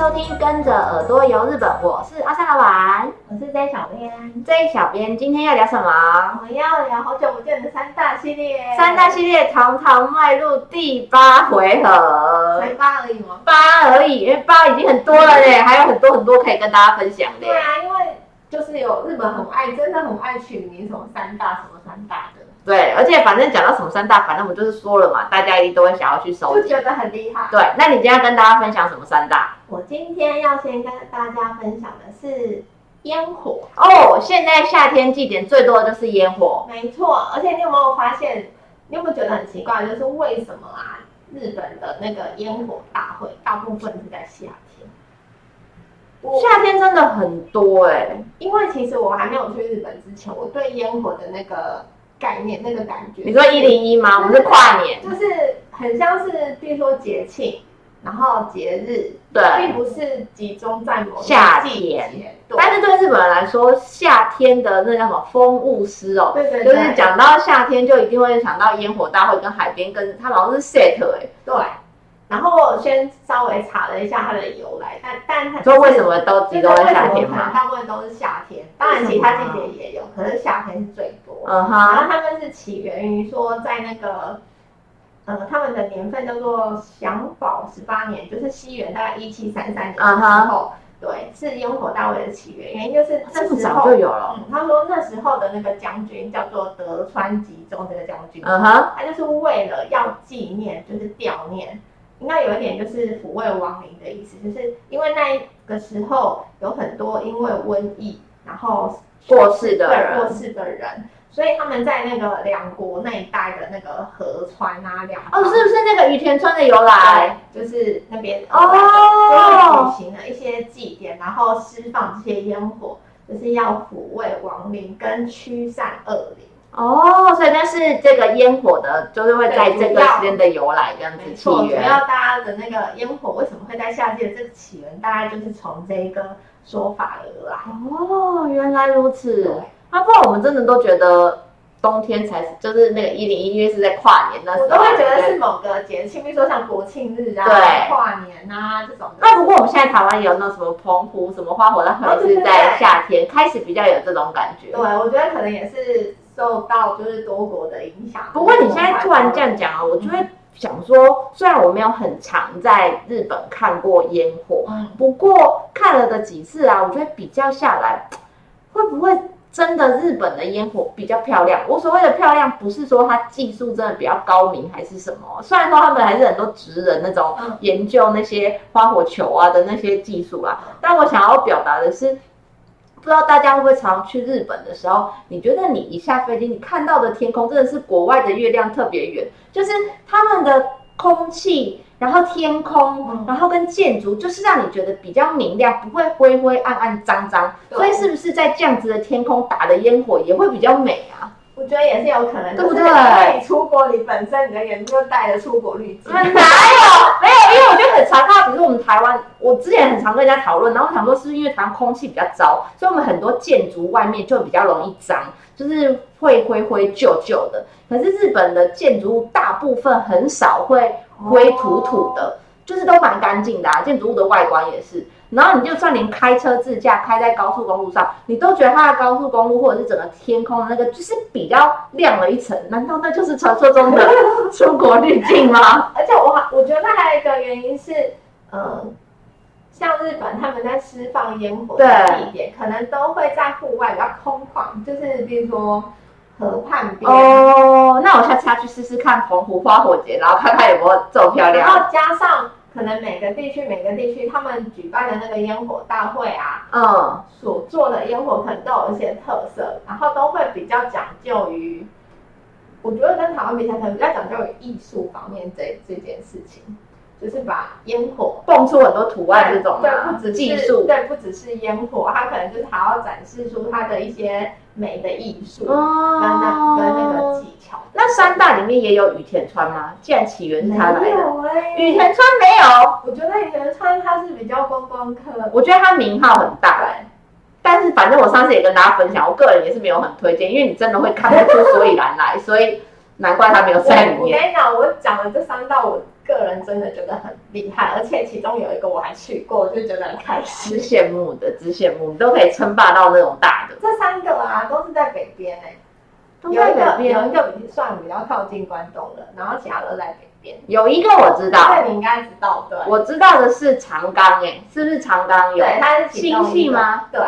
收听，跟着耳朵游日本，我是阿三老板，我是 J 小编。J 小编今天要聊什么？我们要聊好久不见的三大系列。三大系列堂堂迈入第八回合，才八而已吗？八而已，因为八已经很多了嘞，还有很多很多可以跟大家分享的。对啊，因为就是有日本很爱，真的很爱取名什么三大什么三大的。对，而且反正讲到什么三大，反正我们就是说了嘛，大家一定都会想要去收集，就觉得很厉害。对，那你今天要跟大家分享什么三大？我今天要先跟大家分享的是烟火哦。现在夏天祭典最多的就是烟火，没错。而且你有没有发现？你有没有觉得很奇怪？就是为什么啊？日本的那个烟火大会大部分是在夏天。夏天真的很多哎、欸，因为其实我还没有去日本之前，我对烟火的那个。概念那个感觉，你说一零一吗？我们是跨年，就是很像是，比如说节庆，然后节日，对，并不是集中在某夏天。但是对日本人来说，夏天的那叫什么风物诗哦，对对对，就是讲到夏天就一定会想到烟火大会跟海边，跟它好像是 set 哎，对。然后我先稍微查了一下它的由来，但但它说为什么都集中在夏天嘛？大部分都是夏天，当然其他季节也有，可是夏天是最多。嗯哼。然后他们是起源于说在那个，呃，他们的年份叫做享保十八年，就是西元大概一七三三年的时候，对，是烟火大会的起源。原因就是那时候就有了。嗯，他说那时候的那个将军叫做德川吉宗这个将军，嗯哼，他就是为了要纪念，就是悼念。应该有一点就是抚慰亡灵的意思，就是因为那个时候有很多因为瘟疫然后过世的人，过世的人，所以他们在那个两国那一带的那个河川啊，两哦，是不是那个羽田川的由来？就是那边哦，举行了一些祭典，然后释放这些烟火，就是要抚慰亡灵跟驱散恶灵。哦，所以那是这个烟火的，就是会在这个时间的由来这样子起源。主要大家的那个烟火为什么会在夏季的这个起源，大概就是从这一个说法而来。哦，原来如此。那啊，不然我们真的都觉得冬天才是，就是那个一零一，因为是在跨年那时候，我都会觉得是某个节庆，比如说像国庆日啊、对跨年啊这种。那不过我们现在台湾也有那什么澎湖什么花火，那可能是在夏天开始比较有这种感觉。对，我觉得可能也是。受到就是多国的影响。不过你现在突然这样讲啊，我就会想说，虽然我没有很常在日本看过烟火，不过看了的几次啊，我觉得比较下来，会不会真的日本的烟火比较漂亮？我所谓的漂亮，不是说它技术真的比较高明还是什么，虽然说他们还是很多职人那种研究那些花火球啊的那些技术啊，但我想要表达的是。不知道大家会不会常常去日本的时候，你觉得你一下飞机，你看到的天空真的是国外的月亮特别圆，就是他们的空气，然后天空，然后跟建筑，就是让你觉得比较明亮，不会灰灰暗暗脏脏。所以是不是在这样子的天空打的烟火也会比较美啊？我觉得也是有可能，对不对？因为你出国，你本身你的眼睛就带着出国滤镜。哪有？没有，因为我觉得很常看到，比如说我们台湾，我之前很常跟人家讨论，然后想说是不是因为台湾空气比较糟，所以我们很多建筑外面就比较容易脏，就是会灰灰旧旧的。可是日本的建筑物大部分很少会灰土土的，就是都蛮干净的啊，建筑物的外观也是。然后你就算连开车自驾开在高速公路上，你都觉得它的高速公路或者是整个天空的那个就是比较亮了一层。难道那就是传说中的出国滤镜吗？而且我我觉得还有一个原因是，嗯，像日本他们在释放烟火的地点，可能都会在户外比较空旷，就是比如说河畔边。哦，那我下次要去试试看澎湖花火节，然后看看有没有这么漂亮。然后加上。可能每个地区每个地区他们举办的那个烟火大会啊，嗯，所做的烟火可能都有一些特色，然后都会比较讲究于，我觉得跟台湾比起来，可能比较讲究于艺术方面这这件事情，就是把烟火蹦出很多图案这种，对，不只是技术，对，不只是烟火，它可能就是还要展示出它的一些美的艺术，哦，跟那跟那个技巧。那三大里面也有雨田川吗？既然起源是它来的，欸、隅田川没有。我觉得雨田川它是比较观光客，我觉得它名号很大哎，但是反正我上次也跟大家分享，我个人也是没有很推荐，因为你真的会看不出所以然来，所以难怪他没有在里面。我跟你讲，我讲了这三道，我个人真的觉得很厉害，而且其中有一个我还去过，我就觉得很开心。只羡慕的，只羡慕，你都可以称霸到那种大的。这三个啊，都是在北边哎、欸，有一个有一个算比较靠近关东的，然后其他都在北边。有一个我知道，这你应该知道对。我知道的是长冈哎、欸，是不是长冈有？对，它是新系吗？对，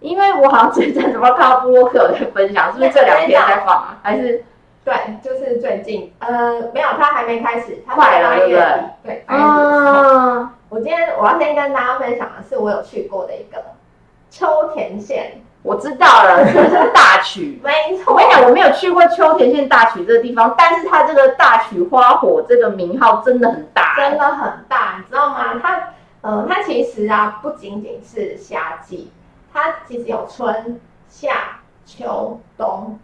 因为我好像最近怎么看到部落客有在分享，是不是这两天在放啊？还是？对，就是最近，呃，没有，他还没开始，他快了，对不对？对，八月底。我今天我要先跟大家分享的是，我有去过的一个秋田县，我知道了，是不是大曲？没错。我跟你讲，我没有去过秋田县大曲这个地方，但是它这个大曲花火这个名号真的很大，真的很大，你知道吗？它，呃，它其实啊，不仅仅是夏季，它其实有春夏秋冬。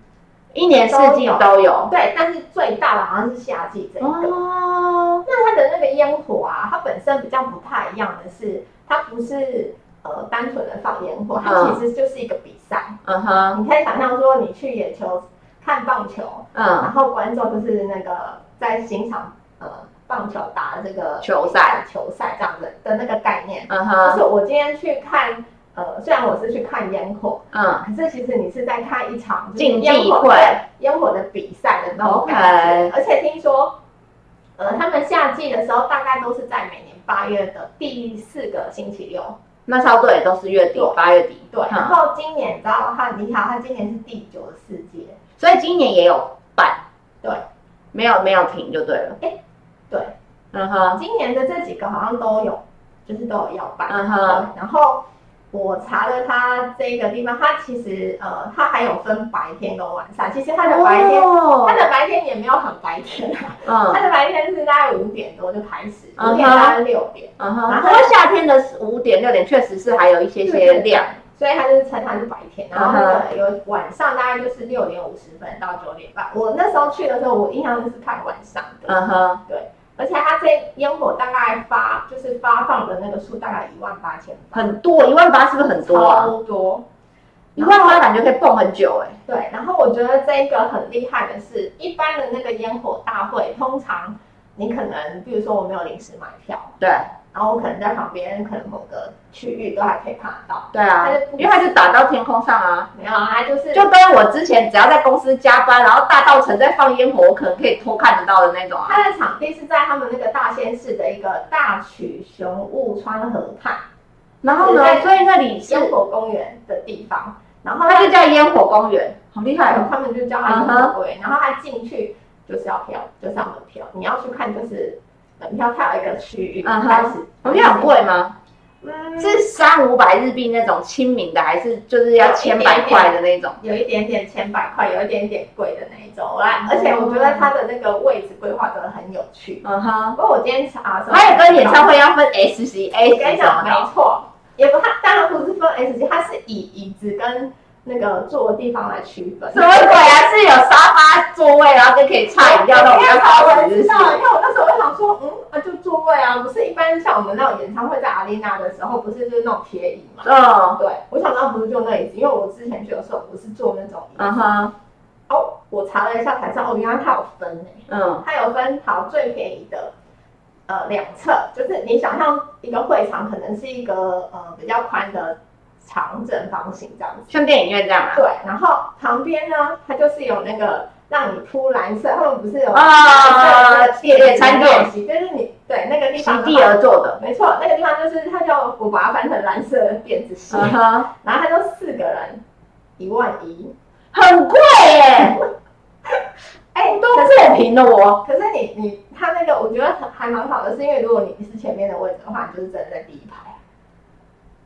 一年四季都有，对，但是最大的好像是夏季这一个。哦，那它的那个烟火啊，它本身比较不太一样的是，它不是呃单纯的放烟火，它其实就是一个比赛。嗯哼，你可以想象说，你去野球看棒球，嗯，然后观众就是那个在欣赏呃棒球打这个球赛，球赛这样子的那个概念。嗯哼，就是我今天去看。呃，虽然我是去看烟火，嗯，可是其实你是在看一场竞技会烟火的比赛的那种感觉。而且听说，呃，他们夏季的时候大概都是在每年八月的第四个星期六。那差不多也都是月底，八月底。对。然后今年你知道，他你好，他今年是第九十四届，所以今年也有办。对。没有没有停就对了。哎，对。嗯哼。今年的这几个好像都有，就是都有要办。嗯哼。然后。我查了它这个地方，它其实呃，它还有分白天跟晚上。其实它的白天，它的白天也没有很白天，嗯，它的白天是大概五点多就开始，五点到六点，嗯哼。然后夏天的五点六点确实是还有一些些亮，所以它就是称它是白天。然后那个有晚上大概就是六点五十分到九点半。我那时候去的时候，我印象就是看晚上的，嗯哼，对。而且它这烟火大概发就是发放的那个数大概一万八千，很多，一万八是不是很多啊？超多，一万八感觉可以蹦很久哎。对，然后我觉得这一个很厉害的是，一般的那个烟火大会，通常你可能比如说我没有临时买票，对。然后我可能在旁边，可能某个区域都还可以看得到。对啊，因为它就打到天空上啊。没有啊，它就是就跟我之前只要在公司加班，然后大道城在放烟火，我可能可以偷看得到的那种啊。它的场地是在他们那个大仙市的一个大曲雄雾川河畔，然后呢，所以那里是烟火公园的地方，然后它就叫烟火公园，好厉害哦。他们就叫它烟火公园，然后它进去就是要票，就是要门票，你要去看就是。门票它有一个区域，开始门票很贵吗？嗯，是三五百日币那种亲民的，还是就是要千百块的那种？有一点点千百块，有一点点贵的那一种。来，而且我觉得它的那个位置规划的很有趣。嗯哼。不过我今天查，还有跟演唱会要分 S 级、A 级什么的。没错，也不，它当然不是分 S 级，它是以椅子跟。那个坐的地方来区分，什么鬼啊？是有沙发座位，然后就可以插饮料那种比较高级的。知道，因为我那时候就想说，嗯啊，就座位啊，不是一般像我们那种演唱会在阿丽娜的时候，不是就是那种铁椅嘛？嗯，对，我想到不是就那椅子，因为我之前去的时候不是坐那种椅子。嗯哼。哦，我查了一下台上，哦，原来它有分诶。嗯。它有分好最便宜的，呃，两侧，就是你想象一个会场可能是一个呃比较宽的。长正方形这样子，像电影院这样啊？对，然后旁边呢，它就是有那个让你铺蓝色，他们不是有啊，野餐垫，就是你对那个地方席地而坐的，没错，那个地方就是它叫我把它翻成蓝色的垫子席，然后它就四个人一万一，很贵耶，哎，都是很平的我。可是你你他那个我觉得还蛮好的，是因为如果你是前面的位置的话，你就是真的在第一排。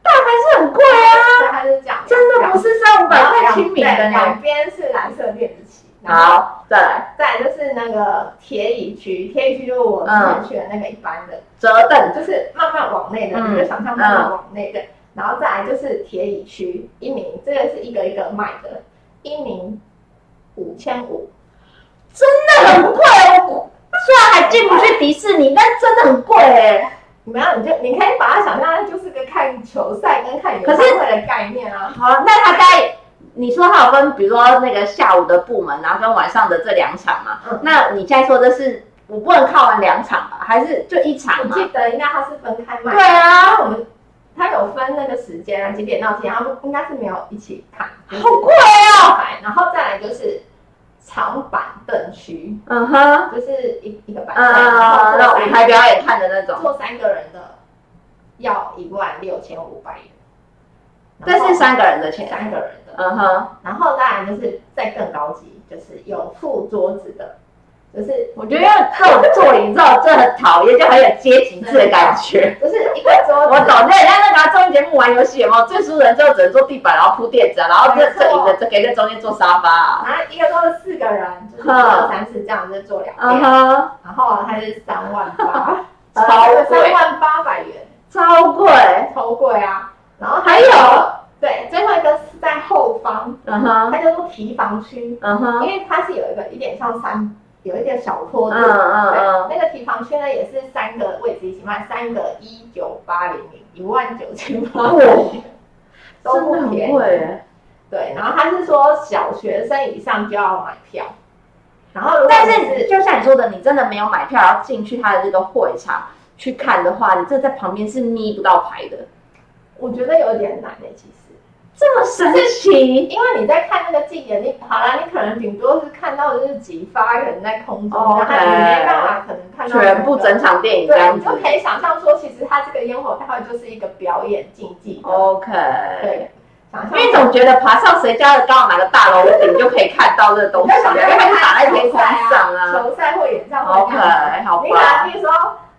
大还是很贵啊！他是讲真的不是三五百块亲民的，两边是蓝色电子旗。好，再来，再来就是那个铁椅区，铁椅区就是我之前去的那个一般的折凳，就是慢慢往内的，你就想象慢慢往内的。然后再来就是铁椅区，一名这个是一个一个卖的，一名五千五，真的很贵哦。虽然还进不去迪士尼，但真的很贵哎。没有，你就你可以把它想象就是个看球赛跟看演唱会的概念啊。好，那他该你说他有分，比如说那个下午的部门，然后跟晚上的这两场嘛。嗯。那你现在说的是我不能看完两场吧？还是就一场？我记得应该他是分开卖。对啊，我们他有分那个时间啊，几点到几点，然后应该是没有一起看。好贵哦！然后再来就是长板凳区，嗯哼，就是一一个板凳，嗯，那舞台表演看的那种，坐三个人的要一万六千五百元。这是三个人的钱，三个人的，嗯哼。然后当然就是再更高级，就是有副桌子的。就是我觉得这种座椅这种，这很讨厌，就很有阶级制的感觉。就是一个桌子，我懂，那，人家那个综艺节目玩游戏，有没有最输人就只能坐地板，然后铺垫子啊，然后这这椅子这给在中间坐沙发啊。然后一个桌子四个人，就是一二三四这样子坐两边。嗯哼。然后它是三万八，超贵，三万八百元，超贵，超贵啊！然后还有，对，最后一个是在后方，嗯哼，它叫做提防区，嗯哼，因为它是有一个一点像三。有一点小坡度，嗯嗯嗯，那个提防区呢也是三个位置一起卖，三个一九八零零，一万九千八，都不便宜。对，然后他是说小学生以上就要买票，然后但是就像你说的，你真的没有买票，要进去他的这个会场去看的话，你这在旁边是眯不到牌的。我觉得有点难诶，其实。这么神奇，因为你在看那个竞演，你好啦，你可能顶多是看到的是几发人在空中，然后你没办法可能看到全部整场电影这样子。对，你就可以想象说，其实它这个烟火大会就是一个表演竞技。OK，对，想象。因为总觉得爬上谁家的刚好哪个大楼顶就可以看到这个东西，因为它是打在天空上啊。球赛或演唱会。OK，好吧。你看，比如说，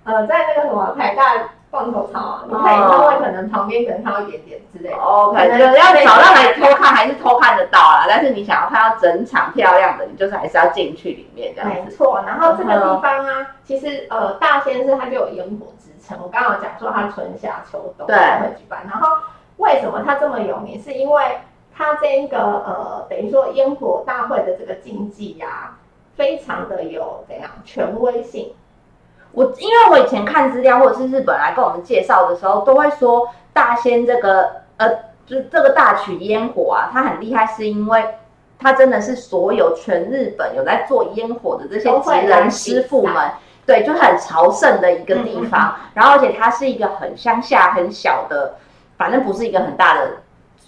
呃，在那个什么台大。棒球场啊，你可以因为可能旁边可能看到一点点之类的。OK，就是要找到哪里偷看还是偷看得到啦，但是你想要看到整场漂亮的，你就是还是要进去里面这样。没错，然后这个地方啊，其实呃大仙寺它就有烟火之称，我刚刚讲说他春夏秋冬都会举办。然后为什么他这么有名？是因为他这一个呃等于说烟火大会的这个竞技呀，非常的有怎样权威性。我因为我以前看资料或者是日本来跟我们介绍的时候，都会说大仙这个呃，就是这个大曲烟火啊，它很厉害，是因为它真的是所有全日本有在做烟火的这些职人师傅们，对，就很朝圣的一个地方。嗯嗯，然后而且它是一个很乡下很小的，反正不是一个很大的。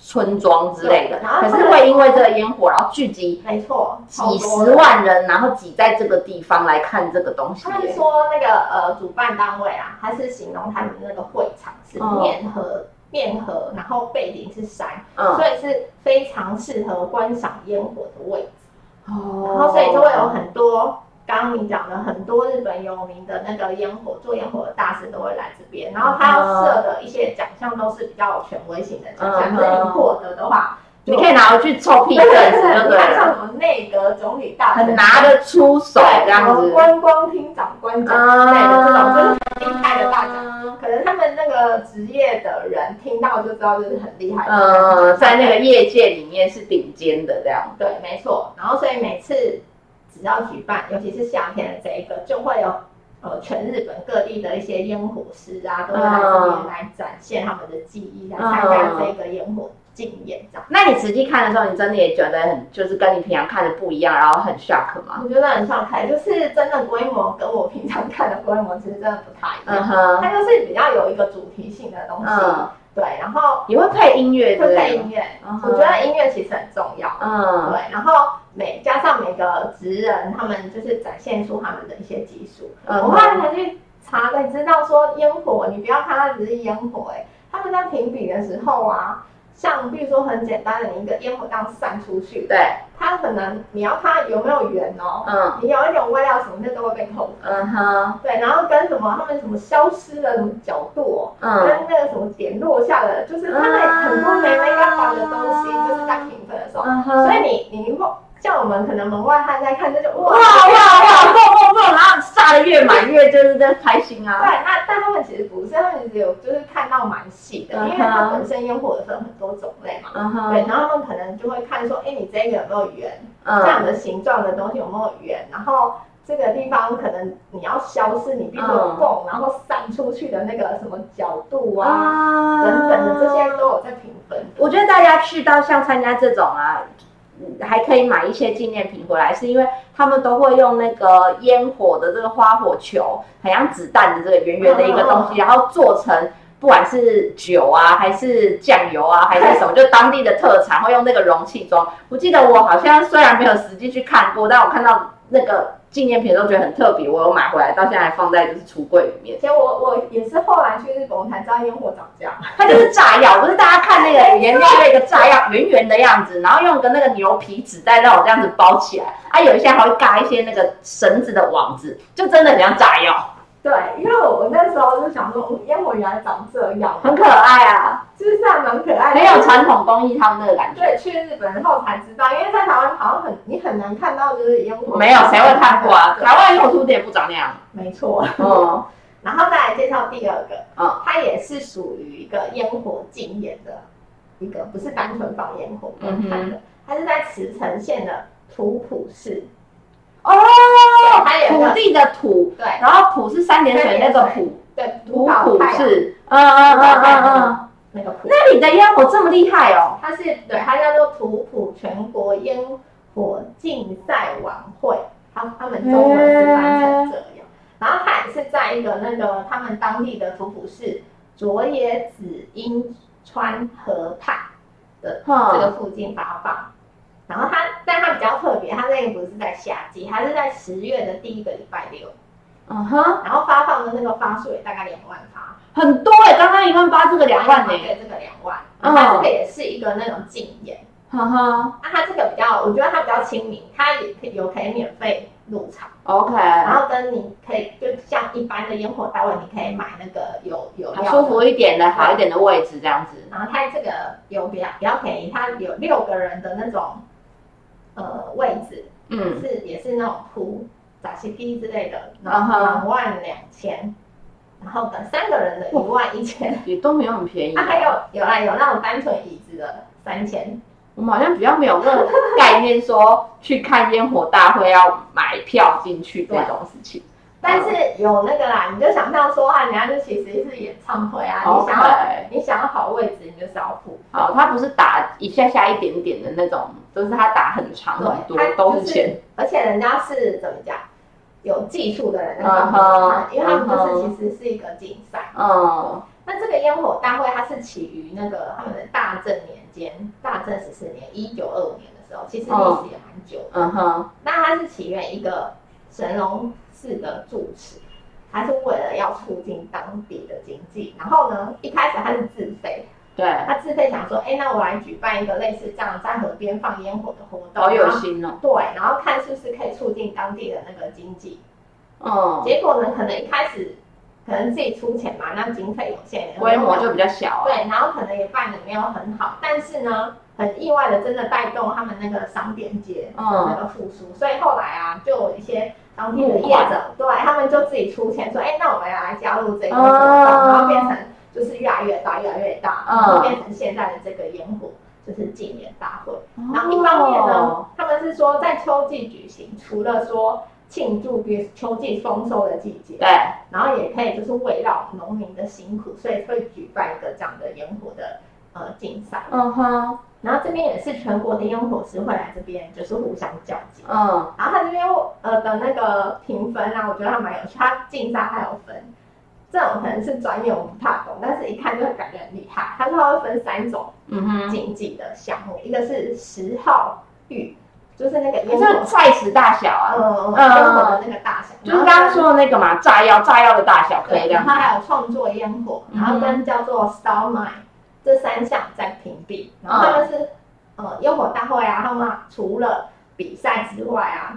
村庄之类的，可是会因为这个烟火，然后聚集，没错，几十万人，然后挤在这个地方来看这个东西。他们说那个呃，主办单位啊，他是形容他们那个会场是面河，面河，然后背景是山，所以是非常适合观赏烟火的位置。哦，然后所以就会有很多。刚刚你讲的很多日本有名的那个烟火，做烟火的大师都会来这边，然后他要设的一些奖项都是比较有权威性的奖项，所以你获得的话，你可以拿回去臭屁，对对对，像什么内阁总理大臣，很拿得出手这样子，观光厅长官奖之类的这种，就是厉害的大奖，可能他们那个职业的人听到就知道就是很厉害，嗯，在那个业界里面是顶尖的这样，对，没错，然后所以每次。只要举办，尤其是夏天的这一个，就会有呃全日本各地的一些烟火师啊，都会来这边来展现他们的技艺，来参加这个烟火竞演这样。那你实际看的时候，你真的也觉得很，就是跟你平常看的不一样，然后很 shock 吗？我觉得很 shock，就是真的规模跟我平常看的规模其实真的不太一样。它就是比较有一个主题性的东西。对，然后也会配音乐，会配音乐。我觉得音乐其实很重要。嗯，对，然后每加上每个职人，他们就是展现出他们的一些技术。我后来才去查才知道说烟火，你不要看它只是烟火，哎，他们在评比的时候啊。像比如说很简单的你一个烟火这样散出去，对，它可能你要它有没有圆哦，嗯，你有一种外料什么那都会被扣分，嗯哼，对，然后跟什么他们什么消失的什么角度，嗯，跟那个什么点落下的，就是他们很多没没办法的东西，就是在评分的时候，所以你你如果。像我们可能门外汉在看，这就哇哇哇，蹦蹦蹦，然后炸的越满越就是在开心啊。对，那但他们其实不是，他们只有就是看到蛮细的，因为它本身烟火的分很多种类嘛。对，然后他们可能就会看说，哎，你这个有没有圆？这样的形状的东西有没有圆？然后这个地方可能你要消失，你比如说蹦，然后散出去的那个什么角度啊，等等的这些都有在评分。我觉得大家去到像参加这种啊。还可以买一些纪念品回来，是因为他们都会用那个烟火的这个花火球，很像子弹的这个圆圆的一个东西，然后做成不管是酒啊，还是酱油啊，还是什么，就当地的特产，会用那个容器装。我记得我好像虽然没有实际去看过，但我看到那个。纪念品都觉得很特别，我有买回来，到现在还放在就是橱柜里面。其实我我也是后来去日本我才知道烟火长这样，它就是炸药，不是大家看那个里面那个炸药圆圆的样子，然后用个那个牛皮纸袋让我这样子包起来，啊，有一些还会挂一些那个绳子的网子，就真的很像炸药。对，因为我我那时候就想说，嗯，烟火原来长这样，很可爱啊，就是还蛮可爱的，很有传统工艺他们那个感觉。对，去日本后才知道，因为在台湾好像很你很难看到就是烟火。没有，谁会看过啊？台湾烟火图点不长那样。没错。嗯，然后再来介绍第二个，嗯，它也是属于一个烟火竞演的一个，不是单纯放烟火观看的，它是在茨城县的土浦市。哦，土地的土，对，然后土是三点水那个土，对，土浦市，嗯嗯嗯嗯嗯，那个浦，那里的烟火这么厉害哦，它是对，它叫做土浦全国烟火竞赛晚会，他他们中文是翻成这样，然后它也是在一个那个他们当地的土浦市佐野紫英川河畔的这个附近发放。然后它，但它比较特别，它那个不是在夏季，它是在十月的第一个礼拜六。嗯哼。然后发放的那个发数也大概两万发，很多哎、欸，刚刚一万八，这个两万呢、欸？对，这个两万。然后它这个也是一个那种禁演。哈、嗯、哈。那它这个比较，我觉得它比较亲民，它也可以有可以免费入场。OK。然后跟你可以就像一般的烟火大会，你可以买那个有有舒服一点的好一点的位置这样子。然后它这个有比较比较便宜，它有六个人的那种。呃，位置，嗯，是也是那种铺杂西梯之类的，然后两万两千，然后等三个人的一万一千，也都没有很便宜。啊，还有有啦，有那种单纯椅子的三千。我们好像比较没有那个概念，说去看烟火大会要买票进去这种事情。但是有那个啦，你就想象说啊，人家就其实是演唱会啊，你想要你想要好位置，你就是要付。好，它不是打一下下一点点的那种，都是他打很长很多，都是钱。而且人家是怎么讲，有技术的人在帮他，因为他们就是其实是一个竞赛。嗯。那这个烟火大会它是起于那个他们的大正年间，大正十四年，一九二五年的时候，其实历史也蛮久。嗯哼。那它是起源一个神农。是的住持，他是为了要促进当地的经济，然后呢，一开始他是自费，对，他自费想说，哎，那我来举办一个类似这样在河边放烟火的活动，好有心哦，对，然后看是不是可以促进当地的那个经济，哦，结果呢，可能一开始可能自己出钱嘛，那经费有限，规模就比较小，对，然后可能也办的没有很好，但是呢，很意外的，真的带动他们那个商店街的那个复苏，嗯，所以后来啊，就有一些。当地的业者，对他们就自己出钱说，哎，那我们要来加入这个活动，然后变成就是越来越大，越来越大，然后变成现在的这个烟火就是竞演大会。然后一方面呢，他们是说在秋季举行，除了说庆祝比如秋季丰收的季节，对，然后也可以就是围绕农民的辛苦，所以会举办一个这样的烟火的呃竞赛。嗯哼。然后这边也是全国的烟火师会来这边，就是互相较劲。嗯，然后他这边呃的那个评分啊，我觉得还蛮有趣。他竞赛还有分，这种可能是专业我不太懂，但是一看就会感觉很厉害。他说他会分三种竞技的项目，嗯、一个是十号玉，就是那个烟火快石大小啊，嗯嗯，烟火的那个大小，就是刚刚说的那个嘛，炸药炸药的大小可以这样。他还有创作烟火，然后跟叫做 Star Mine。这三项在屏蔽，然后他们是、嗯、呃烟火大会啊，他们除了比赛之外啊，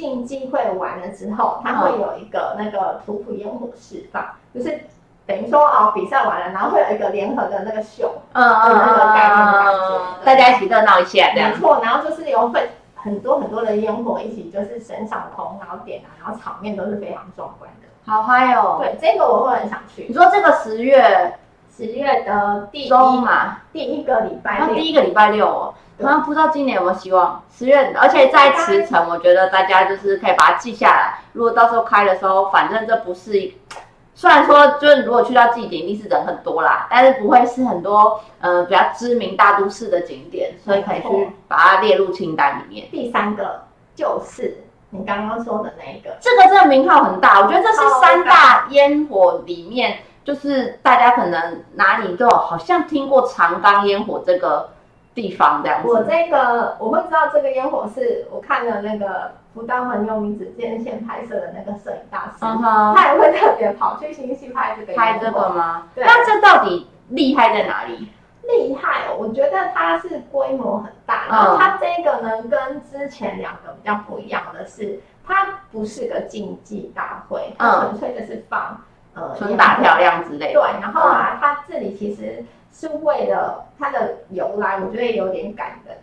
竞技会完了之后，它会有一个那个土浦烟火释放，就是等于说哦比赛完了，然后会有一个联合的那个秀，嗯嗯那个概念的感觉，大家一起热闹一下，没错，然后就是有很很多很多的烟火一起就是升上空，然后点啊，然后场面都是非常壮观的，好嗨哦！对，这个我会很想去。你说这个十月。十月的第一嘛，第一个礼拜六，第一个礼拜六哦。不知道今年有没有希望。十月，而且在池城，我觉得大家就是可以把它记下来。如果到时候开的时候，反正这不是一，虽然说就是如果去到祭点，一定是人很多啦，但是不会是很多呃比较知名大都市的景点，所以可以去把它列入清单里面。第三个就是你刚刚说的那一个，这个真的名号很大，我觉得这是三大烟火里面，就是大家可能哪里都有好像听过长冈烟火这个地方这样子。我这个我会知道这个烟火是我看了那个。福岛很有名，只见线拍摄的那个摄影大师，uh huh. 他也会特别跑去新潟拍这个。拍这个吗？对。那这到底厉害在哪里？厉害哦，我觉得它是规模很大，然后它这个呢，跟之前两个比较不一样的是，它不是个竞技大会，它纯粹的是放、嗯、呃春打漂亮之类的。对，然后啊，它这里其实是为了它的由来，我觉得有点感人。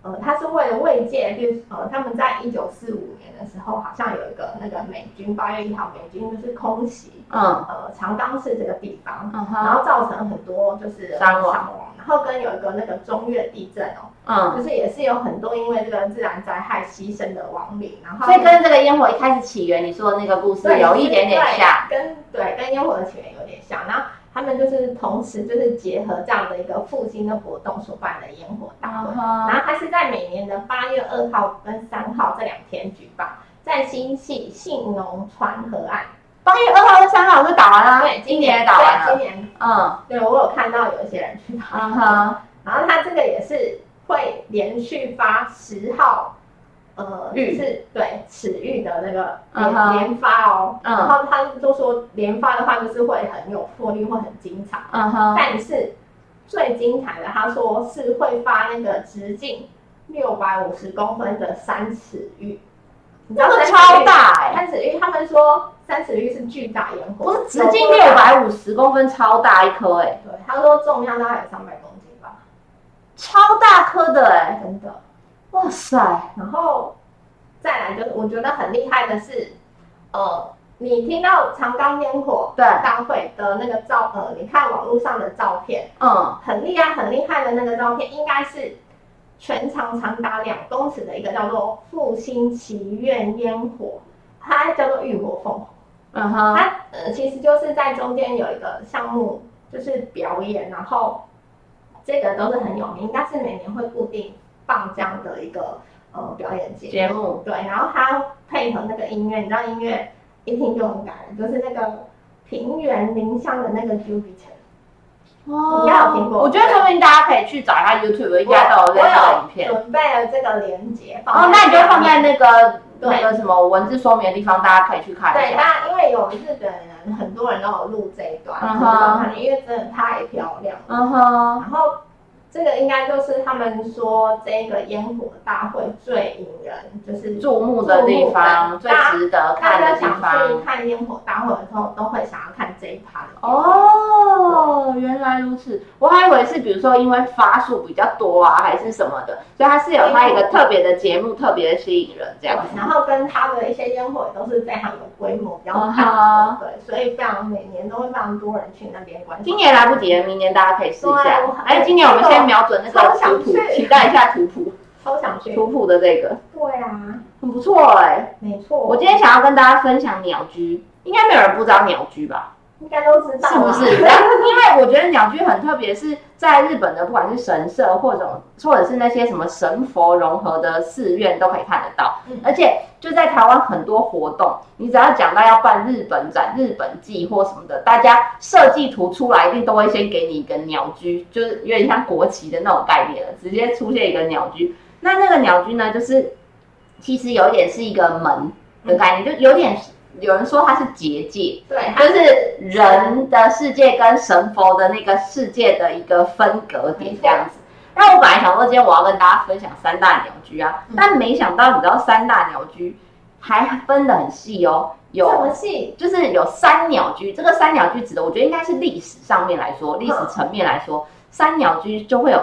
呃，它是为了慰藉，就是呃，他们在一九四五年的时候，好像有一个那个美军八月一号美军就是空袭，嗯，呃，长冈市这个地方，嗯、然后造成很多就是伤亡，然后跟有一个那个中越地震哦，嗯，就是也是有很多因为这个自然灾害牺牲的亡灵，然后所以跟这个烟火一开始起源你说的那个故事有一点点像，跟对跟烟火的起源有点像，然后。他们就是同时就是结合这样的一个复兴的活动所办的烟火大会，uh huh. 然后它是在每年的八月二号跟三号这两天举办，在新系信浓川河岸。八月二号跟三号就打完了，对，今年也打完了。今年，嗯，对我有看到有一些人去打。Uh. 然后它这个也是会连续发十号。呃，就是对尺玉的那个连连发哦，然后他就说连发的话就是会很有魄力，会很精彩。嗯哼，但是最精彩的，他说是会发那个直径六百五十公分的三尺玉，你知道超大哎，三尺玉，他们说三尺玉是巨大烟火，不是直径六百五十公分，超大一颗哎。对，他说重量大概有三百公斤吧，超大颗的哎，真的。哇塞，然后再来就是我觉得很厉害的是，呃，你听到长冈烟火大会的那个照，呃，你看网络上的照片，嗯，很厉害很厉害的那个照片，应该是全长长达两公尺的一个叫做复兴祈愿烟火，它叫做浴火凤凰，嗯哼，它呃其实就是在中间有一个项目就是表演，然后这个都是很有名，应该是每年会固定。放这样的一个呃表演节目，目对，然后他配合那个音乐，你知道音乐一听就很感人，就是那个平原林香的那个 Jupiter，哦，应该有听过。我觉得说明大家可以去找一下 YouTube，应该都有这个影片。准备了这个连接，哦，那你就放在那个那个什么文字说明的地方，大家可以去看一下。对，那因为有日本人，很多人都有录这一段，嗯哼，因为真的太漂亮了，嗯哼，然后。这个应该就是他们说这个烟火大会最引人就是注目的地方，最值得看的地方。大家想去看烟火大会的时候，都会想要看这一趴。哦，原来如此，我还以为是比如说因为发数比较多啊，还是什么的，所以它是有它一个特别的节目，特别的吸引人这样。然后跟它的一些烟火也都是非常有规模，比较大，对，所以非常每年都会非常多人去那边观赏。今年来不及了，明年大家可以试一下。哎，今年我们先。瞄准那个图谱，期待一下图谱，超想去图谱的这个。对啊，很不错哎，没错。我今天想要跟大家分享鸟居，应该没有人不知道鸟居吧？应该都知道，是不是？因为我觉得鸟居很特别，是在日本的，不管是神社或者或者是那些什么神佛融合的寺院，都可以看得到。而且就在台湾很多活动，你只要讲到要办日本展、日本祭或什么的，大家设计图出来一定都会先给你一个鸟居，就是有点像国旗的那种概念了，直接出现一个鸟居。那那个鸟居呢，就是其实有点是一个门的概念，就有点。有人说它是结界，对，就是人的世界跟神佛的那个世界的一个分隔点这样子。那我本来想说今天我要跟大家分享三大鸟居啊，但没想到你知道三大鸟居还分得很细哦，有什么细？就是有三鸟居，这个三鸟居指的我觉得应该是历史上面来说，历史层面来说，三鸟居就会有。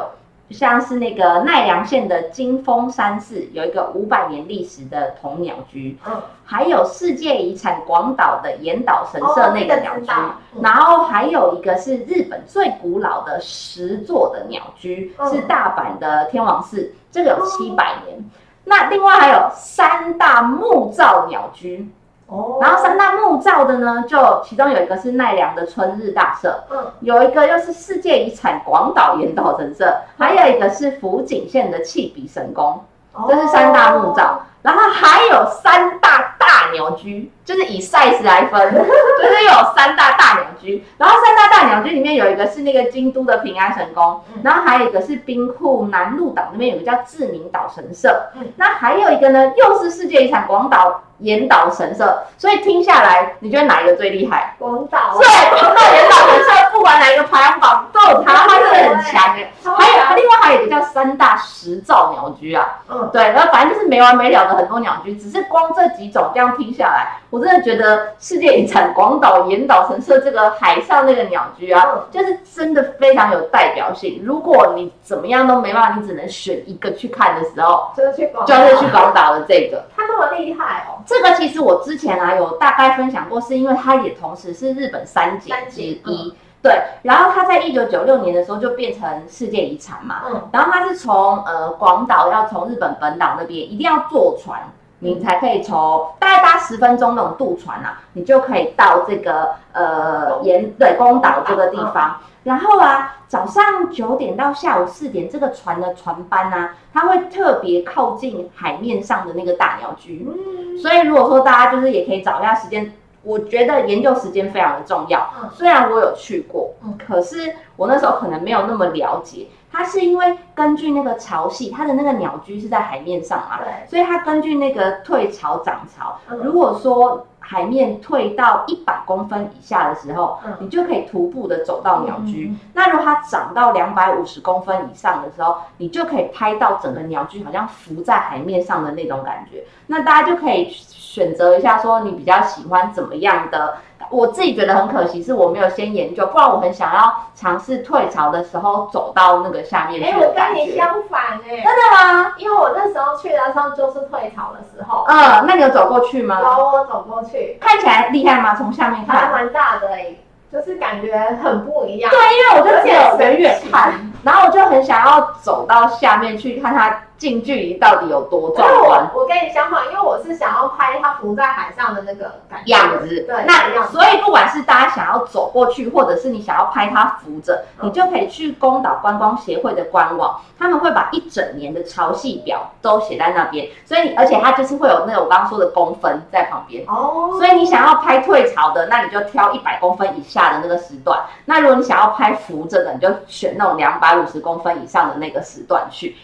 像是那个奈良县的金峰山寺，有一个五百年历史的铜鸟居，嗯，还有世界遗产广岛的岩岛神社那个鸟居，哦那个、然后还有一个是日本最古老的石座的鸟居，嗯、是大阪的天王寺，这个有七百年。嗯、那另外还有三大木造鸟居，哦，然后三大木造的呢，就其中有一个是奈良的春日大社，嗯，有一个又是世界遗产广岛岩岛神社，还有一个是福井县的弃笔神宫，这是三大木造。然后还有三大大鸟居，就是以 size 来分，就是有三大大鸟居。然后三大大鸟居里面有一个是那个京都的平安神宫，然后还有一个是兵库南鹿岛那边有个叫志明岛神社，那还有一个呢，又是世界遗产广岛严岛神社。所以听下来，你觉得哪一个最厉害？广岛。对，广岛岩岛神社，不管哪一个排行榜都有它，它是很强的。还有另外还有一个叫三大石造鸟居啊，嗯，对，然后反正就是没完没了的。很多鸟居，只是光这几种这样听下来，我真的觉得世界遗产广岛岩岛神社这个海上那个鸟居啊，嗯、就是真的非常有代表性。如果你怎么样都没办法，你只能选一个去看的时候，就是去广，就是去广岛的这个。它那么厉害哦！这个其实我之前啊有大概分享过，是因为它也同时是日本三景之一。对，然后它在一九九六年的时候就变成世界遗产嘛。嗯。然后它是从呃广岛要从日本本岛那边一定要坐船，你才可以从大概搭十分钟那种渡船啊，你就可以到这个呃沿对宫岛这个地方。然后啊，早上九点到下午四点，这个船的船班啊，它会特别靠近海面上的那个大鸟居。嗯。所以如果说大家就是也可以找一下时间。我觉得研究时间非常的重要。虽然我有去过，可是我那时候可能没有那么了解。它是因为根据那个潮汐，它的那个鸟居是在海面上嘛，所以它根据那个退潮涨潮。如果说海面退到一百公分以下的时候，你就可以徒步的走到鸟居。那如果它涨到两百五十公分以上的时候，你就可以拍到整个鸟居好像浮在海面上的那种感觉。那大家就可以选择一下，说你比较喜欢怎么样的。我自己觉得很可惜，是我没有先研究，不然我很想要尝试退潮的时候走到那个下面去。哎，我跟你相反哎，真的吗？因为我那时候去的时候就是退潮的时候。嗯，那你有走过去吗？有，我走过去。看起来厉害吗？从下面看，还蛮大的哎，就是感觉很不一样。对，因为我就只有远远看，然后我就很想要走到下面去看它。近距离到底有多壮观？我跟你相反，因为我是想要拍它浮在海上的那个感觉样子。对，那所以不管是大家想要走过去，或者是你想要拍它浮着，嗯、你就可以去宫岛观光协会的官网，他们会把一整年的潮汐表都写在那边。所以，而且它就是会有那个我刚刚说的公分在旁边。哦。所以你想要拍退潮的，那你就挑一百公分以下的那个时段。那如果你想要拍浮着的，你就选那种两百五十公分以上的那个时段去。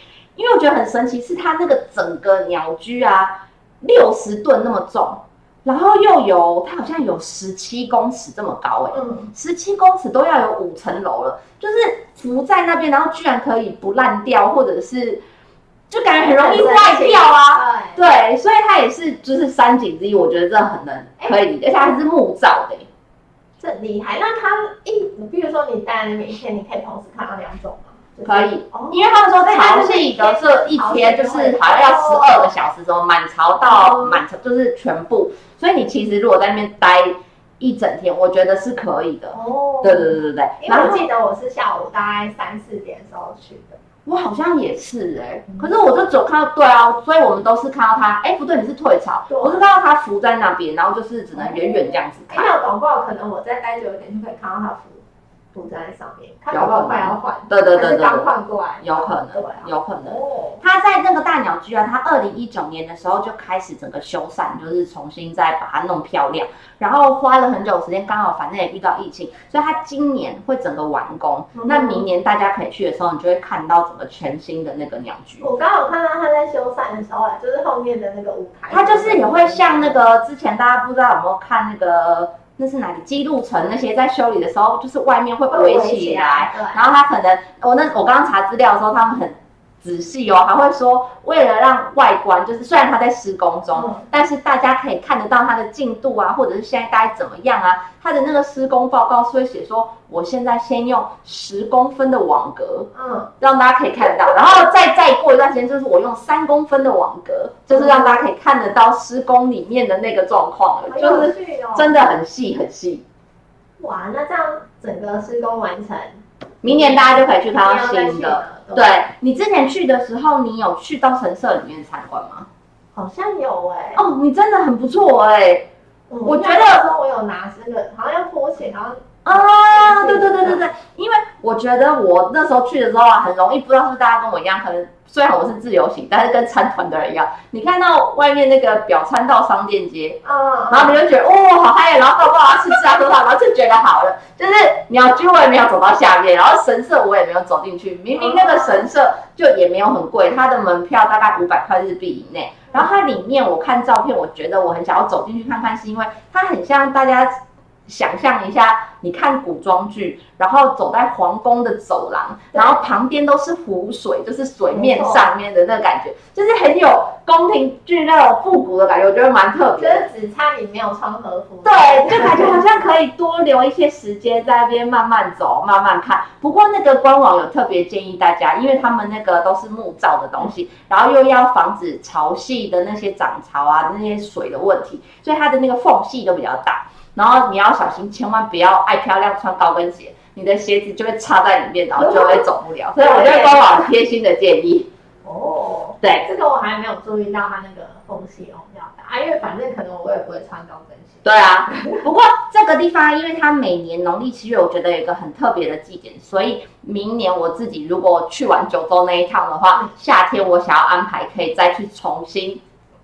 因为我觉得很神奇，是它那个整个鸟居啊，六十吨那么重，然后又有它好像有十七公尺这么高哎，嗯，十七公尺都要有五层楼了，就是浮在那边，然后居然可以不烂掉，或者是就感觉很容易坏掉啊，对，对，所以它也是就是三景之一，我觉得这很能可以，而且它还是木造的，这很厉害。那它一，比如说你待那边一天，你可以同时看到两种吗？可以，因为他们说潮汐的这一天就是好像要十二个小时，什么满潮到满潮就是全部，所以你其实如果在那边待一整天，我觉得是可以的。哦，对对对对对。因为我记得我是下午大概三四点的时候去的，我好像也是哎，可是我就总看到对啊，所以我们都是看到他，哎不对，你是退潮，我是看到他浮在那边，然后就是只能远远这样子看。没有搞不好可能我再待久一点就可以看到他浮。堵在上面，他有可能要换，对对对对，刚换过来，有可能，有可能。他在那个大鸟居啊，他二零一九年的时候就开始整个修缮，就是重新再把它弄漂亮，然后花了很久时间，刚好反正也遇到疫情，所以他今年会整个完工。那明年大家可以去的时候，你就会看到整个全新的那个鸟居。我刚好看到他在修缮的时候啊，就是后面的那个舞台，他就是也会像那个之前大家不知道有没有看那个。那是哪里？记录层那些在修理的时候，就是外面会围起来，然后他可能，我那我刚刚查资料的时候，他们很。仔细哦，还会说，为了让外观，就是虽然它在施工中，嗯、但是大家可以看得到它的进度啊，或者是现在大概怎么样啊？它的那个施工报告是会写说，我现在先用十公分的网格，嗯，让大家可以看得到，然后再再过一段时间，就是我用三公分的网格，就是让大家可以看得到施工里面的那个状况了，嗯、就是真的很细很细。哇，那这样整个施工完成，明年大家就可以去看到新的。对，你之前去的时候，你有去到神社里面参观吗？好像有哎、欸。哦，你真的很不错哎、欸。我觉得说我有拿这个，好像要脱险，然后。啊，对对对对对，因为我觉得我那时候去的时候啊，很容易不知道是不是大家跟我一样，可能虽然我是自由行，但是跟参团的人一样，你看到外面那个表参道商店街，啊，然后你就觉得哦好嗨，然后好不好吃吃啊喝喝，然后就觉得好了，就是鸟居我也没有走到下面，然后神社我也没有走进去，明明那个神社就也没有很贵，它的门票大概五百块日币以内，然后它里面我看照片，我觉得我很想要走进去看看，是因为它很像大家。想象一下，你看古装剧，然后走在皇宫的走廊，然后旁边都是湖水，就是水面上面的那个感觉，就是很有宫廷剧那种复古的感觉，我觉得蛮特别。就是只差你没有穿和服。对，就感觉好像可以多留一些时间在那边慢慢走、慢慢看。不过那个官网有特别建议大家，因为他们那个都是木造的东西，然后又要防止潮汐的那些涨潮啊、那些水的问题，所以它的那个缝隙都比较大。然后你要小心，千万不要爱漂亮穿高跟鞋，你的鞋子就会插在里面，然后就会走不了。所以我觉得官网贴心的建议。哦，对，这个我还没有注意到它那个缝隙哦比较大啊，因为反正可能我也不会穿高跟鞋。对啊，不过这个地方因为它每年农历七月，我觉得有一个很特别的祭典，所以明年我自己如果去完九州那一趟的话，夏天我想要安排可以再去重新。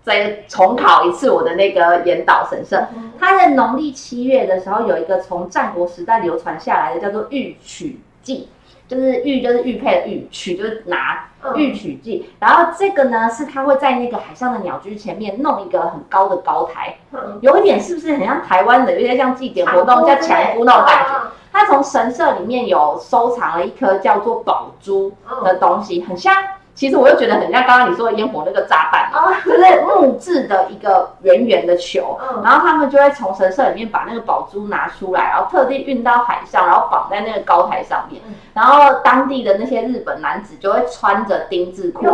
再重考一次我的那个严岛神社，它在农历七月的时候有一个从战国时代流传下来的叫做玉曲祭，就是玉就是玉佩的玉，曲就是拿玉曲祭。然后这个呢是他会在那个海上的鸟居前面弄一个很高的高台，有一点是不是很像台湾的，有点像祭典活动叫抢孤那种感觉。它从神社里面有收藏了一颗叫做宝珠的东西，很像。其实我又觉得很像刚刚你说的烟火那个炸弹，就是木质的一个圆圆的球，然后他们就会从神社里面把那个宝珠拿出来，然后特地运到海上，然后绑在那个高台上面，然后当地的那些日本男子就会穿着丁字裤，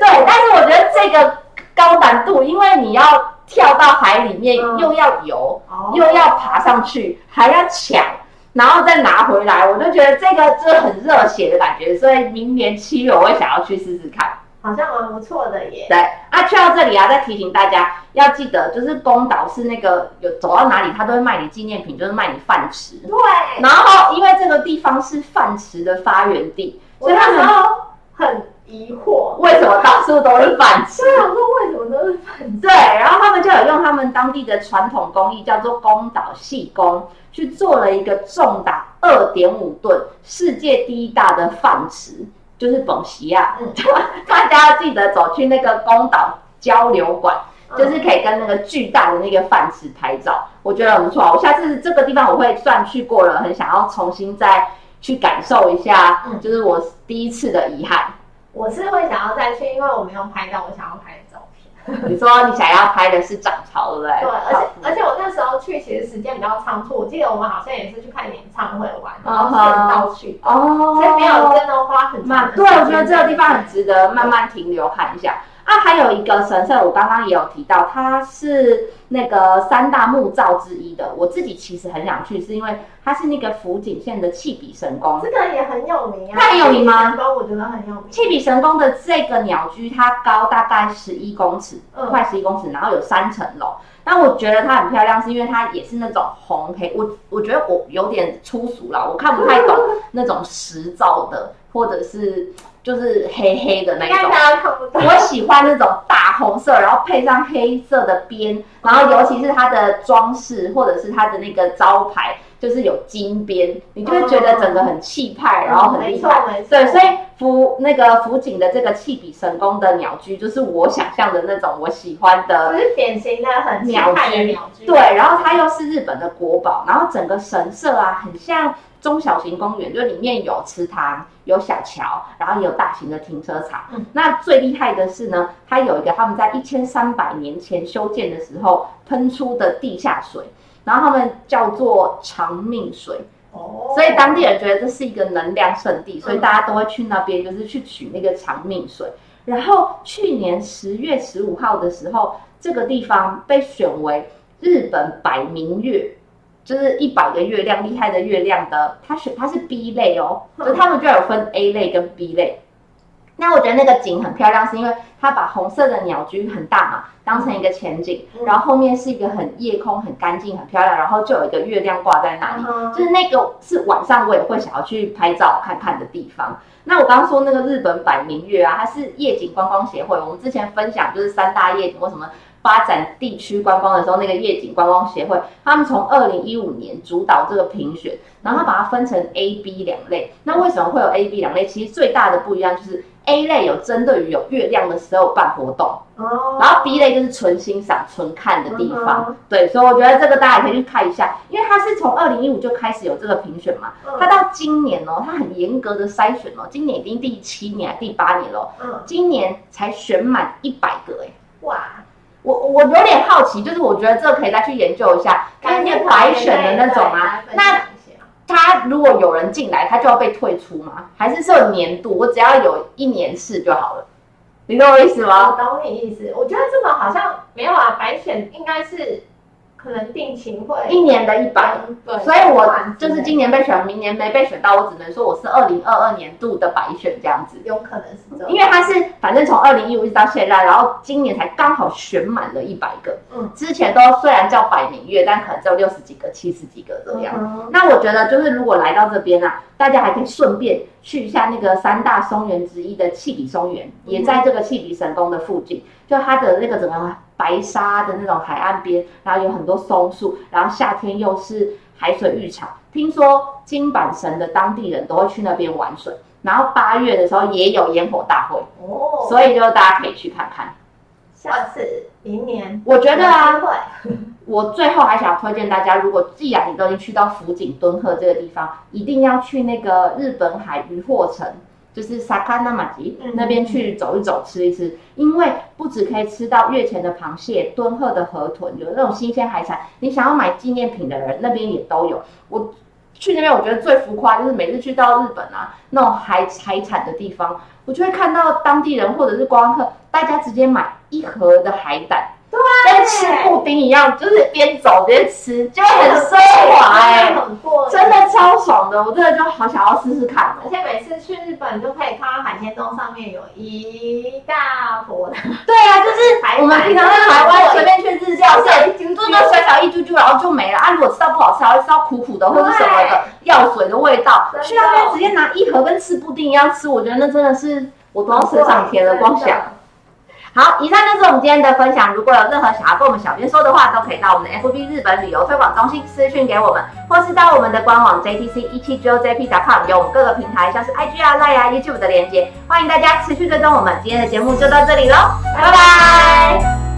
对，但是我觉得这个高难度，因为你要跳到海里面，又要游，又要爬上去，还要抢。然后再拿回来，我就觉得这个就是很热血的感觉，所以明年七月我会想要去试试看，好像蛮不错的耶。对，啊，去到这里啊，再提醒大家要记得，就是宫岛是那个有走到哪里，他都会卖你纪念品，就是卖你饭吃。对。然后因为这个地方是饭吃的发源地，所以他们很疑惑，为什么到处都是饭吃？对，我说为什么都是饭吃？对，然后他们就有用他们当地的传统工艺，叫做宫岛细工。去做了一个重达二点五吨、世界第一大的饭池，就是本席啊。嗯，大家记得走去那个宫岛交流馆，就是可以跟那个巨大的那个饭池拍照，我觉得很不错。我下次这个地方我会算去过了，很想要重新再去感受一下，就是我第一次的遗憾。我是会想要再去，因为我没有拍到我想要拍的照片。你说你想要拍的是涨潮，对不对？对，而且而且我那时候去其实时间比较仓促，我记得我们好像也是去看演唱会玩，然后顺道去哦，所以没有真的花很慢。对，我觉得这个地方很值得慢慢停留看一下。啊，还有一个神社，我刚刚也有提到，它是那个三大木造之一的。我自己其实很想去，是因为它是那个福井县的气笔神宫，这个也很有名啊。它很有名吗？我觉得很有名。弃比神宫的这个鸟居，它高大概十一公尺，快十一公尺，然后有三层楼。但我觉得它很漂亮，是因为它也是那种红黑。我我觉得我有点粗俗了，我看不太懂那种石造的，或者是。就是黑黑的那种，我喜欢那种大红色，然后配上黑色的边，然后尤其是它的装饰或者是它的那个招牌，就是有金边，你就会觉得整个很气派，然后很厉害。对，所以福那个福井的这个气比神功的鸟居，就是我想象的那种我喜欢的，就是典型的很鸟居。对，然后它又是日本的国宝，然后整个神社啊，很像。中小型公园，就里面有池塘、有小桥，然后也有大型的停车场。嗯，那最厉害的是呢，它有一个他们在一千三百年前修建的时候喷出的地下水，然后他们叫做长命水。哦，所以当地人觉得这是一个能量圣地，所以大家都会去那边，就是去取那个长命水。然后去年十月十五号的时候，这个地方被选为日本百名月。就是一百个月亮厉害的月亮的，它选它是 B 类哦，就他们就有分 A 类跟 B 类。那我觉得那个景很漂亮，是因为它把红色的鸟居很大嘛，当成一个前景，然后后面是一个很夜空很干净很漂亮，然后就有一个月亮挂在那里，就是那个是晚上我也会想要去拍照看看的地方。那我刚刚说那个日本百名月啊，它是夜景观光协会，我们之前分享就是三大夜景为什么。发展地区观光的时候，那个夜景观光协会，他们从二零一五年主导这个评选，然后把它分成 A、B 两类。那为什么会有 A、B 两类？其实最大的不一样就是 A 类有针对于有月亮的时候办活动，哦，然后 B 类就是纯欣赏、纯看的地方。对，所以我觉得这个大家也可以去看一下，因为它是从二零一五就开始有这个评选嘛，它到今年哦，它很严格的筛选哦，今年已经第七年、第八年了，嗯，今年才选满一百个哎，哇！我我有点好奇，就是我觉得这可以再去研究一下，看那些白选的那种啊。那他如果有人进来，他就要被退出吗？还是说年度？我只要有一年试就好了？你懂我意思吗？我懂你意思。我觉得这种好像没有啊，白选应该是。可能定期会。一年的一百，对，所以我就是今年被选，明年没被选到，我只能说我是二零二二年度的白选这样子，有可能是这样，因为他是反正从二零一五一直到现在，然后今年才刚好选满了一百个，嗯，之前都虽然叫百名月，但可能只有六十几个、七十几个这样。嗯、那我觉得就是如果来到这边啊，大家还可以顺便去一下那个三大松原之一的气比松原，嗯、也在这个气比神宫的附近，就它的那个怎么样？白沙的那种海岸边，然后有很多松树，然后夏天又是海水浴场。听说金板神的当地人都会去那边玩水，然后八月的时候也有烟火大会哦，所以就大家可以去看看。下次明年，我觉得啊，我最后还想推荐大家，如果既然你都已经去到福井敦贺这个地方，一定要去那个日本海渔获城。就是萨卡纳马吉那边去走一走，吃一吃，因为不止可以吃到月前的螃蟹、敦贺的河豚，有那种新鲜海产，你想要买纪念品的人那边也都有。我去那边，我觉得最浮夸就是每次去到日本啊，那种海海产的地方，我就会看到当地人或者是观光客，大家直接买一盒的海胆。对，跟吃布丁一样，就是边走边吃，就很奢华哎，很过，真的超爽的，我真的就好想要试试看。而且每次去日本，都可以看到海鲜丼上面有一大坨的。对啊，就是我们平常在台湾随便去日料店，就那小小一丢丢，然后就没了啊。如果吃到不好吃，还会吃到苦苦的或者什么的药水的味道。去那边直接拿一盒，跟吃布丁一样吃，我觉得那真的是我都要吃上天了，光想。好，以上就是我们今天的分享。如果有任何想要跟我们小编说的话，都可以到我们的 FB 日本旅游推广中心私讯给我们，或是到我们的官网 JTC 一七 GOJP.com，有我们各个平台像是 IG 啊、Line 啊、YouTube 的链接，欢迎大家持续追踪我们。今天的节目就到这里喽，拜拜。